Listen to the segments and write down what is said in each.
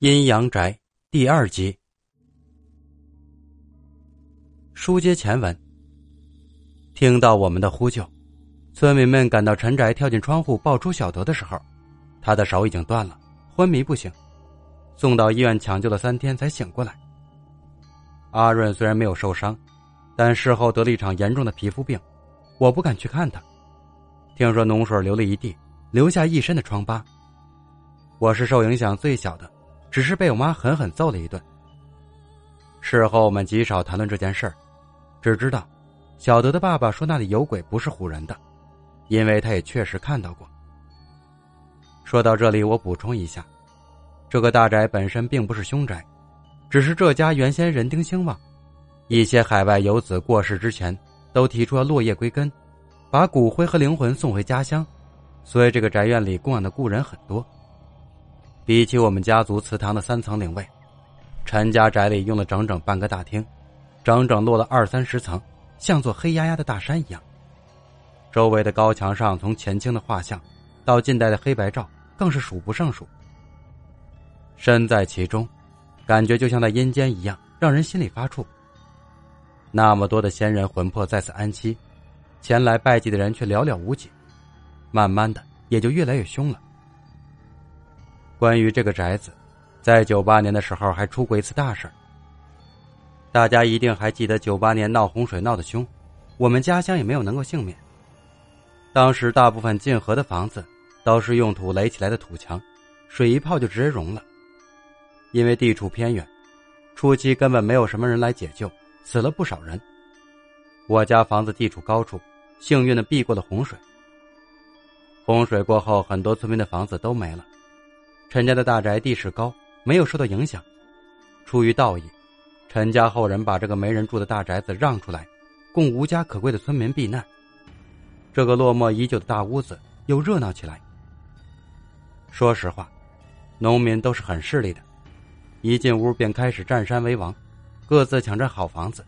阴阳宅第二集。书接前文，听到我们的呼救，村民们赶到陈宅，跳进窗户抱出小德的时候，他的手已经断了，昏迷不醒，送到医院抢救了三天才醒过来。阿润虽然没有受伤，但事后得了一场严重的皮肤病，我不敢去看他。听说脓水流了一地，留下一身的疮疤。我是受影响最小的。只是被我妈狠狠揍了一顿。事后我们极少谈论这件事儿，只知道小德的爸爸说那里有鬼不是唬人的，因为他也确实看到过。说到这里，我补充一下，这个大宅本身并不是凶宅，只是这家原先人丁兴旺，一些海外游子过世之前都提出了落叶归根，把骨灰和灵魂送回家乡，所以这个宅院里供养的故人很多。比起我们家族祠堂的三层灵位，陈家宅里用了整整半个大厅，整整落了二三十层，像座黑压压的大山一样。周围的高墙上，从前清的画像到近代的黑白照，更是数不胜数。身在其中，感觉就像在阴间一样，让人心里发怵。那么多的先人魂魄在此安息，前来拜祭的人却寥寥无几，慢慢的也就越来越凶了。关于这个宅子，在九八年的时候还出过一次大事大家一定还记得九八年闹洪水闹得凶，我们家乡也没有能够幸免。当时大部分进河的房子都是用土垒起来的土墙，水一泡就直接融了。因为地处偏远，初期根本没有什么人来解救，死了不少人。我家房子地处高处，幸运的避过了洪水。洪水过后，很多村民的房子都没了。陈家的大宅地势高，没有受到影响。出于道义，陈家后人把这个没人住的大宅子让出来，供无家可归的村民避难。这个落寞已久的大屋子又热闹起来。说实话，农民都是很势利的，一进屋便开始占山为王，各自抢占好房子，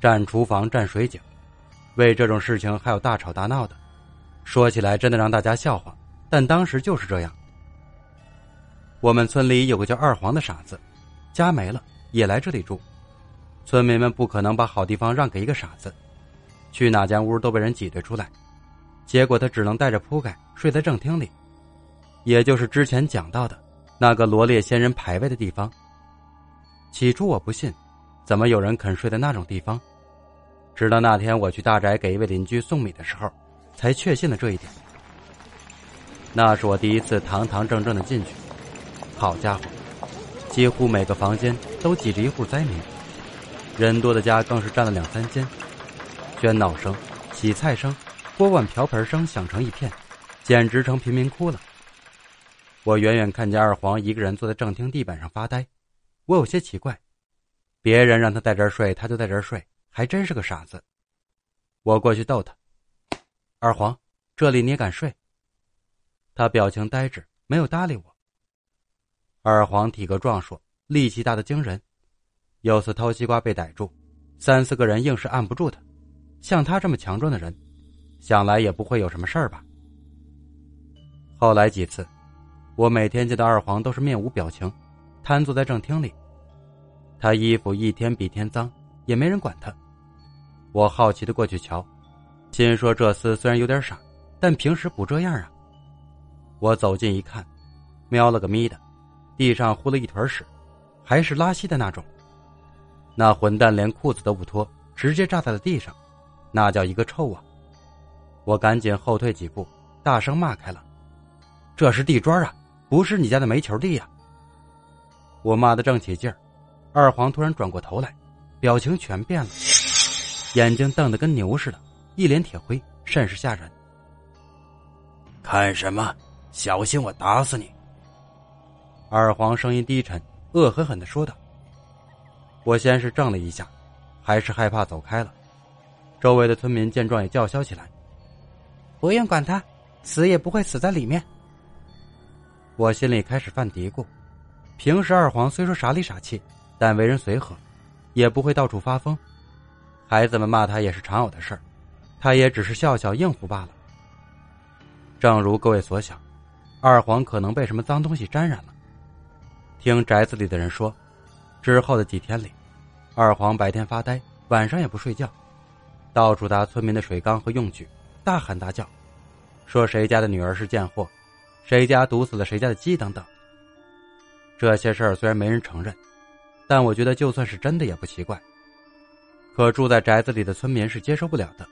占厨房、占水井。为这种事情还有大吵大闹的，说起来真的让大家笑话，但当时就是这样。我们村里有个叫二黄的傻子，家没了也来这里住。村民们不可能把好地方让给一个傻子，去哪间屋都被人挤兑出来。结果他只能带着铺盖睡在正厅里，也就是之前讲到的那个罗列仙人牌位的地方。起初我不信，怎么有人肯睡在那种地方？直到那天我去大宅给一位邻居送米的时候，才确信了这一点。那是我第一次堂堂正正的进去。好家伙，几乎每个房间都挤着一户灾民，人多的家更是占了两三间。喧闹声、洗菜声、锅碗瓢盆声响成一片，简直成贫民窟了。我远远看见二黄一个人坐在正厅地板上发呆，我有些奇怪，别人让他在这儿睡，他就在这儿睡，还真是个傻子。我过去逗他：“二黄，这里你也敢睡？”他表情呆滞，没有搭理我。二黄体格壮硕，力气大的惊人。有次偷西瓜被逮住，三四个人硬是按不住他。像他这么强壮的人，想来也不会有什么事儿吧。后来几次，我每天见到二黄都是面无表情，瘫坐在正厅里。他衣服一天比天脏，也没人管他。我好奇的过去瞧，心说这厮虽然有点傻，但平时不这样啊。我走近一看，瞄了个咪的。地上糊了一团屎，还是拉稀的那种。那混蛋连裤子都不脱，直接扎在了地上，那叫一个臭啊！我赶紧后退几步，大声骂开了：“这是地砖啊，不是你家的煤球地呀！”我骂的正起劲儿，二黄突然转过头来，表情全变了，眼睛瞪得跟牛似的，一脸铁灰，甚是吓人。看什么？小心我打死你！二黄声音低沉，恶狠狠的说道：“我先是怔了一下，还是害怕走开了。周围的村民见状也叫嚣起来：‘不用管他，死也不会死在里面。’我心里开始犯嘀咕：平时二黄虽说傻里傻气，但为人随和，也不会到处发疯。孩子们骂他也是常有的事儿，他也只是笑笑应付罢了。正如各位所想，二黄可能被什么脏东西沾染了。”听宅子里的人说，之后的几天里，二黄白天发呆，晚上也不睡觉，到处打村民的水缸和用具，大喊大叫，说谁家的女儿是贱货，谁家毒死了谁家的鸡等等。这些事儿虽然没人承认，但我觉得就算是真的也不奇怪。可住在宅子里的村民是接受不了的，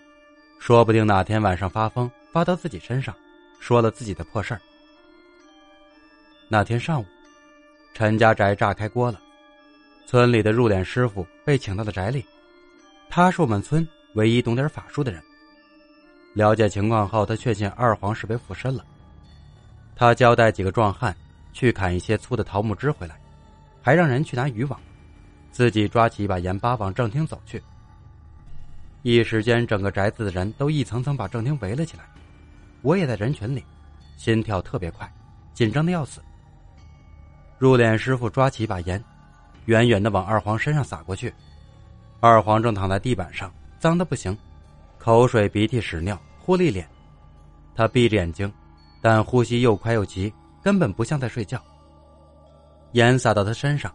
说不定哪天晚上发疯发到自己身上，说了自己的破事儿。那天上午，陈家宅炸开锅了，村里的入殓师傅被请到了宅里，他是我们村唯一懂点法术的人。了解情况后，他确信二黄是被附身了。他交代几个壮汉去砍一些粗的桃木枝回来，还让人去拿渔网。自己抓起一把盐巴往正厅走去。一时间，整个宅子的人都一层层把正厅围了起来，我也在人群里，心跳特别快，紧张的要死。入殓师傅抓起一把盐，远远的往二黄身上撒过去。二黄正躺在地板上，脏的不行，口水、鼻涕、屎尿糊了一脸。他闭着眼睛，但呼吸又快又急，根本不像在睡觉。盐洒到他身上。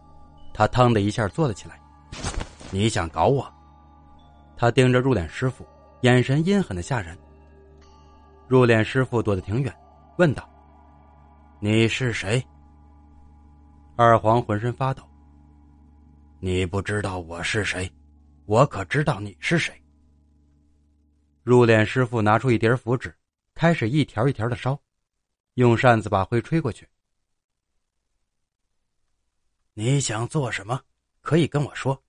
他腾的一下坐了起来，你想搞我？他盯着入殓师傅，眼神阴狠的吓人。入殓师傅躲得挺远，问道：“你是谁？”二黄浑身发抖。你不知道我是谁，我可知道你是谁。入殓师傅拿出一叠符纸，开始一条一条的烧，用扇子把灰吹过去。你想做什么？可以跟我说，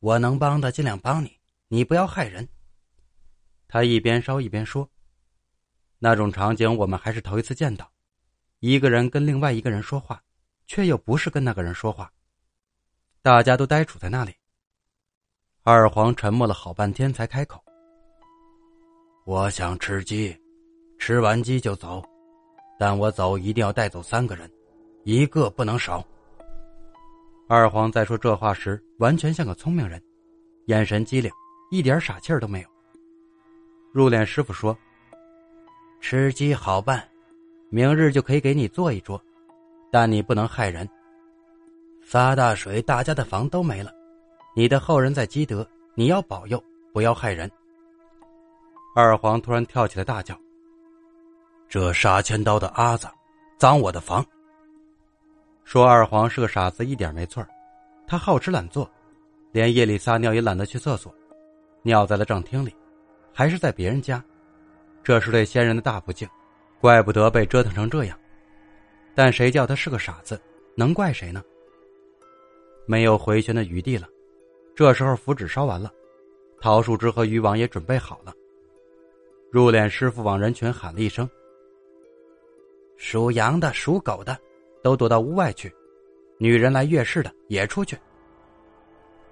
我能帮的尽量帮你。你不要害人。他一边烧一边说：“那种场景我们还是头一次见到，一个人跟另外一个人说话，却又不是跟那个人说话。”大家都呆杵在那里。二黄沉默了好半天才开口：“我想吃鸡，吃完鸡就走，但我走一定要带走三个人，一个不能少。”二黄在说这话时，完全像个聪明人，眼神机灵，一点傻气儿都没有。入殓师傅说：“吃鸡好办，明日就可以给你做一桌，但你不能害人。发大水，大家的房都没了，你的后人在积德，你要保佑，不要害人。”二黄突然跳起来大叫：“这杀千刀的阿子，脏我的房！”说二黄是个傻子一点没错他好吃懒做，连夜里撒尿也懒得去厕所，尿在了正厅里，还是在别人家，这是对先人的大不敬，怪不得被折腾成这样。但谁叫他是个傻子，能怪谁呢？没有回旋的余地了，这时候符纸烧完了，桃树枝和渔网也准备好了。入殓师傅往人群喊了一声：“属羊的，属狗的。”都躲到屋外去，女人来月事的也出去。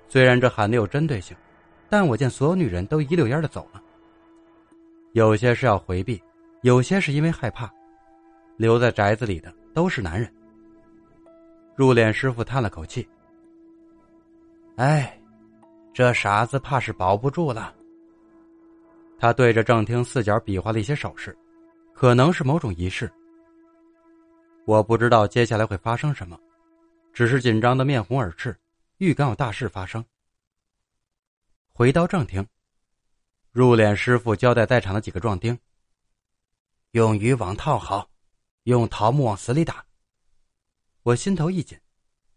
虽然这喊的有针对性，但我见所有女人都一溜烟的走了。有些是要回避，有些是因为害怕。留在宅子里的都是男人。入殓师傅叹了口气：“哎，这傻子怕是保不住了。”他对着正厅四角比划了一些手势，可能是某种仪式。我不知道接下来会发生什么，只是紧张的面红耳赤，预感有大事发生。回到正厅，入殓师傅交代在场的几个壮丁：“用渔网套好，用桃木往死里打。”我心头一紧，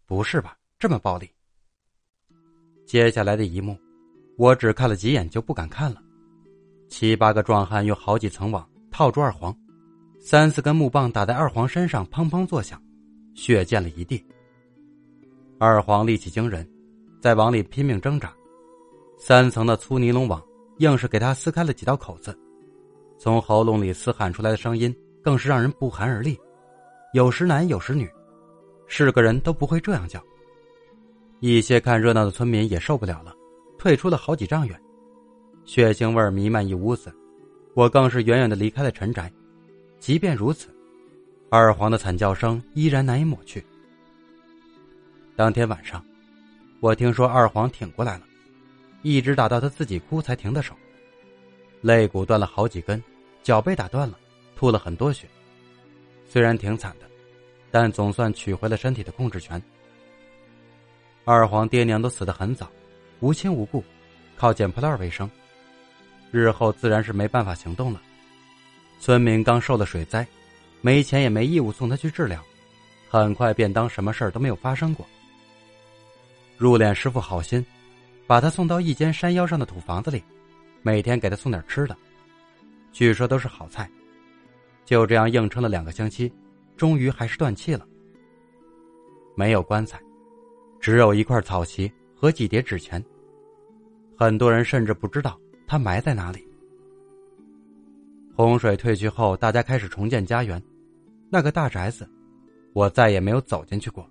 不是吧，这么暴力？接下来的一幕，我只看了几眼就不敢看了。七八个壮汉用好几层网套住二黄。三四根木棒打在二黄身上，砰砰作响，血溅了一地。二黄力气惊人，在网里拼命挣扎，三层的粗尼龙网硬是给他撕开了几道口子，从喉咙里嘶喊出来的声音更是让人不寒而栗，有时男有时女，是个人都不会这样叫。一些看热闹的村民也受不了了，退出了好几丈远，血腥味弥漫一屋子，我更是远远的离开了陈宅。即便如此，二黄的惨叫声依然难以抹去。当天晚上，我听说二黄挺过来了，一直打到他自己哭才停的手。肋骨断了好几根，脚被打断了，吐了很多血。虽然挺惨的，但总算取回了身体的控制权。二皇爹娘都死得很早，无亲无故，靠捡破烂为生，日后自然是没办法行动了。村民刚受了水灾，没钱也没义务送他去治疗，很快便当什么事儿都没有发生过。入殓师傅好心，把他送到一间山腰上的土房子里，每天给他送点吃的，据说都是好菜。就这样硬撑了两个星期。终于还是断气了。没有棺材，只有一块草席和几叠纸钱。很多人甚至不知道他埋在哪里。洪水退去后，大家开始重建家园。那个大宅子，我再也没有走进去过。